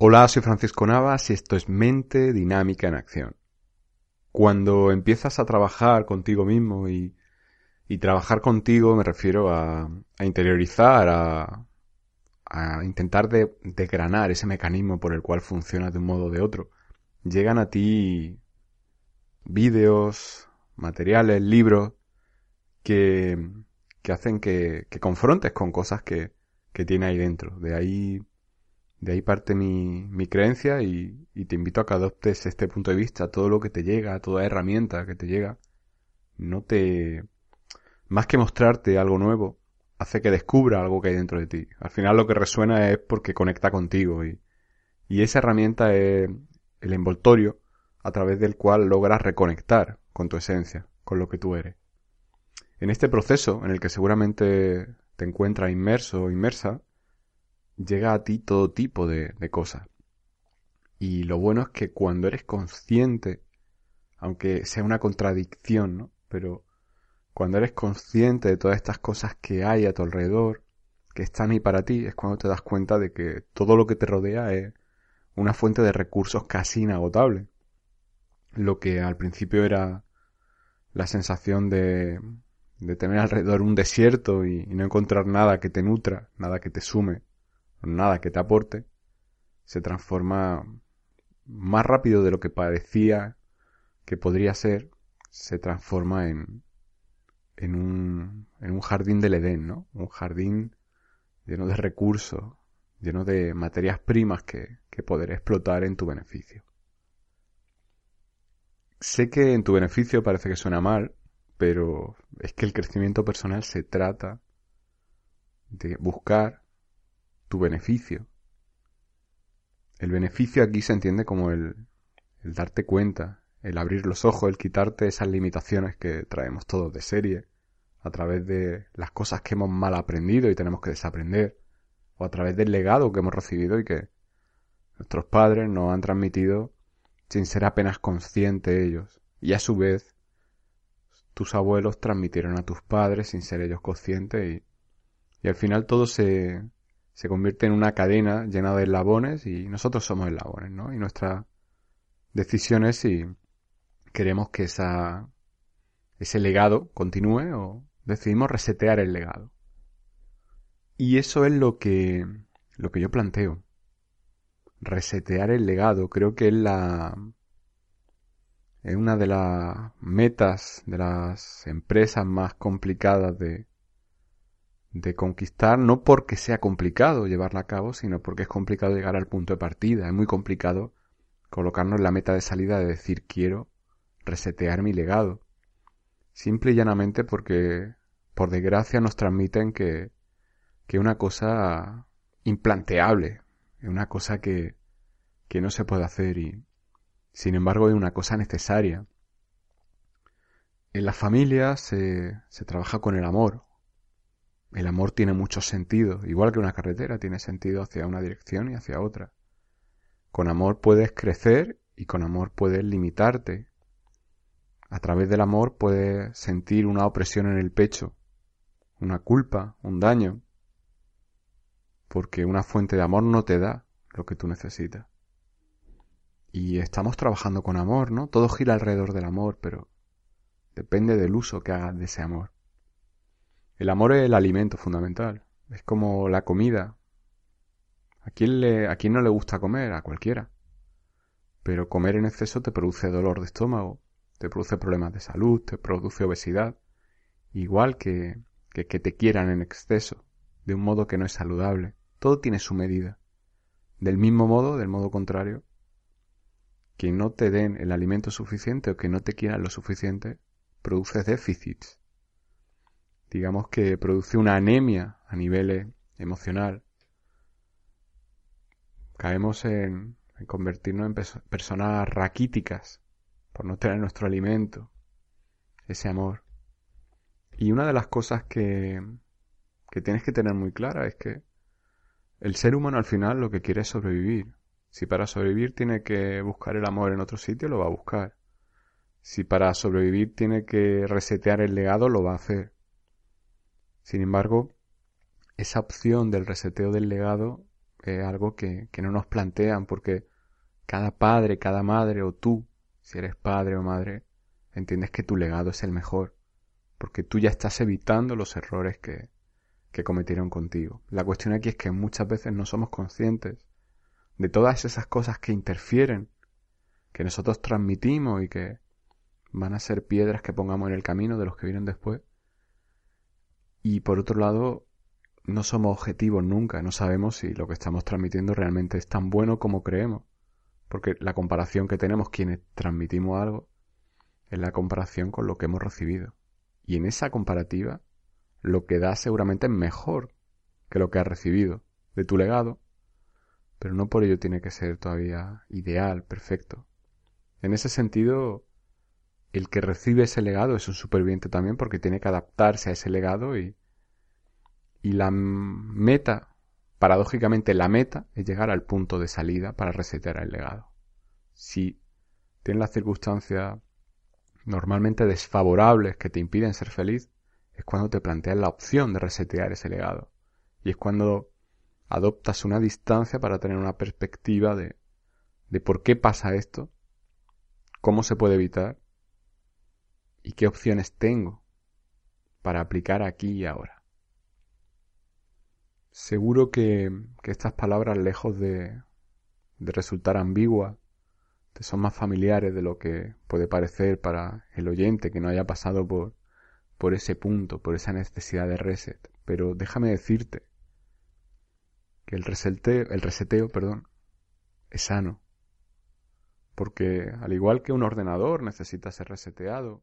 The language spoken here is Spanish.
Hola, soy Francisco Navas y esto es Mente Dinámica en Acción. Cuando empiezas a trabajar contigo mismo y, trabajar contigo me refiero a, interiorizar, a, intentar de, degranar ese mecanismo por el cual funciona de un modo o de otro, llegan a ti vídeos, materiales, libros que, que hacen que, que confrontes con cosas que, que tiene ahí dentro. De ahí de ahí parte mi, mi creencia y, te invito a que adoptes este punto de vista. Todo lo que te llega, toda herramienta que te llega, no te... Más que mostrarte algo nuevo, hace que descubra algo que hay dentro de ti. Al final lo que resuena es porque conecta contigo y, y esa herramienta es el envoltorio a través del cual logras reconectar con tu esencia, con lo que tú eres. En este proceso, en el que seguramente te encuentras inmerso o inmersa, llega a ti todo tipo de, cosas. Y lo bueno es que cuando eres consciente, aunque sea una contradicción, ¿no? Pero cuando eres consciente de todas estas cosas que hay a tu alrededor, que están ahí para ti, es cuando te das cuenta de que todo lo que te rodea es una fuente de recursos casi inagotable. Lo que al principio era la sensación de, de tener alrededor un desierto y no encontrar nada que te nutra, nada que te sume, nada que te aporte, se transforma más rápido de lo que parecía que podría ser, se transforma en, en, un, en un jardín del Edén, ¿no? Un jardín lleno de recursos, lleno de materias primas que, que poder explotar en tu beneficio. Sé que en tu beneficio parece que suena mal, pero es que el crecimiento personal se trata de buscar tu beneficio. El beneficio aquí se entiende como el, el darte cuenta, el abrir los ojos, el quitarte esas limitaciones que traemos todos de serie, a través de las cosas que hemos mal aprendido y tenemos que desaprender, o a través del legado que hemos recibido y que nuestros padres nos han transmitido sin ser apenas conscientes ellos, y a su vez tus abuelos transmitieron a tus padres sin ser ellos conscientes y, y al final todo se, se convierte en una cadena llena de eslabones y nosotros somos eslabones, ¿no? Y nuestra decisión es si queremos que esa, ese legado continúe o decidimos resetear el legado. Y eso es lo que, lo que yo planteo. Resetear el legado creo que es la, es una de las metas de las empresas más complicadas de, de conquistar, no porque sea complicado llevarla a cabo, sino porque es complicado llegar al punto de partida. Es muy complicado colocarnos la meta de salida de decir quiero resetear mi legado. Simple y llanamente porque, por desgracia, nos transmiten que, que una cosa implanteable, es una cosa que, que no se puede hacer y, sin embargo, es una cosa necesaria. En la familia se, se trabaja con el amor, el amor tiene muchos sentidos, igual que una carretera tiene sentido hacia una dirección y hacia otra. Con amor puedes crecer y con amor puedes limitarte. A través del amor puedes sentir una opresión en el pecho, una culpa, un daño, porque una fuente de amor no te da lo que tú necesitas. Y estamos trabajando con amor, ¿no? Todo gira alrededor del amor, pero depende del uso que hagas de ese amor. El amor es el alimento fundamental. Es como la comida. ¿A quién, le, ¿A quién no le gusta comer? A cualquiera. Pero comer en exceso te produce dolor de estómago, te produce problemas de salud, te produce obesidad. Igual que, que que te quieran en exceso, de un modo que no es saludable. Todo tiene su medida. Del mismo modo, del modo contrario, que no te den el alimento suficiente o que no te quieran lo suficiente, produce déficits digamos que produce una anemia a nivel emocional. Caemos en, convertirnos en personas raquíticas por no tener nuestro alimento, ese amor. Y una de las cosas que, que tienes que tener muy clara es que el ser humano al final lo que quiere es sobrevivir. Si para sobrevivir tiene que buscar el amor en otro sitio, lo va a buscar. Si para sobrevivir tiene que resetear el legado, lo va a hacer. Sin embargo, esa opción del reseteo del legado es algo que, que no nos plantean porque cada padre, cada madre o tú, si eres padre o madre, entiendes que tu legado es el mejor, porque tú ya estás evitando los errores que, que cometieron contigo. La cuestión aquí es que muchas veces no somos conscientes de todas esas cosas que interfieren, que nosotros transmitimos y que van a ser piedras que pongamos en el camino de los que vienen después. Y por otro lado, no somos objetivos nunca, no sabemos si lo que estamos transmitiendo realmente es tan bueno como creemos. Porque la comparación que tenemos quienes transmitimos algo es la comparación con lo que hemos recibido. Y en esa comparativa, lo que da seguramente es mejor que lo que has recibido de tu legado, pero no por ello tiene que ser todavía ideal, perfecto. En ese sentido, el que recibe ese legado es un superviviente también porque tiene que adaptarse a ese legado y, y la meta, paradójicamente la meta, es llegar al punto de salida para resetear el legado. Si tienes las circunstancias normalmente desfavorables que te impiden ser feliz, es cuando te planteas la opción de resetear ese legado. Y es cuando adoptas una distancia para tener una perspectiva de, de por qué pasa esto, cómo se puede evitar y qué opciones tengo para aplicar aquí y ahora. Seguro que, que estas palabras, lejos de, de resultar ambiguas, te son más familiares de lo que puede parecer para el oyente que no haya pasado por, por ese punto, por esa necesidad de reset. Pero déjame decirte que el reseteo, el reseteo perdón, es sano. Porque al igual que un ordenador necesita ser reseteado,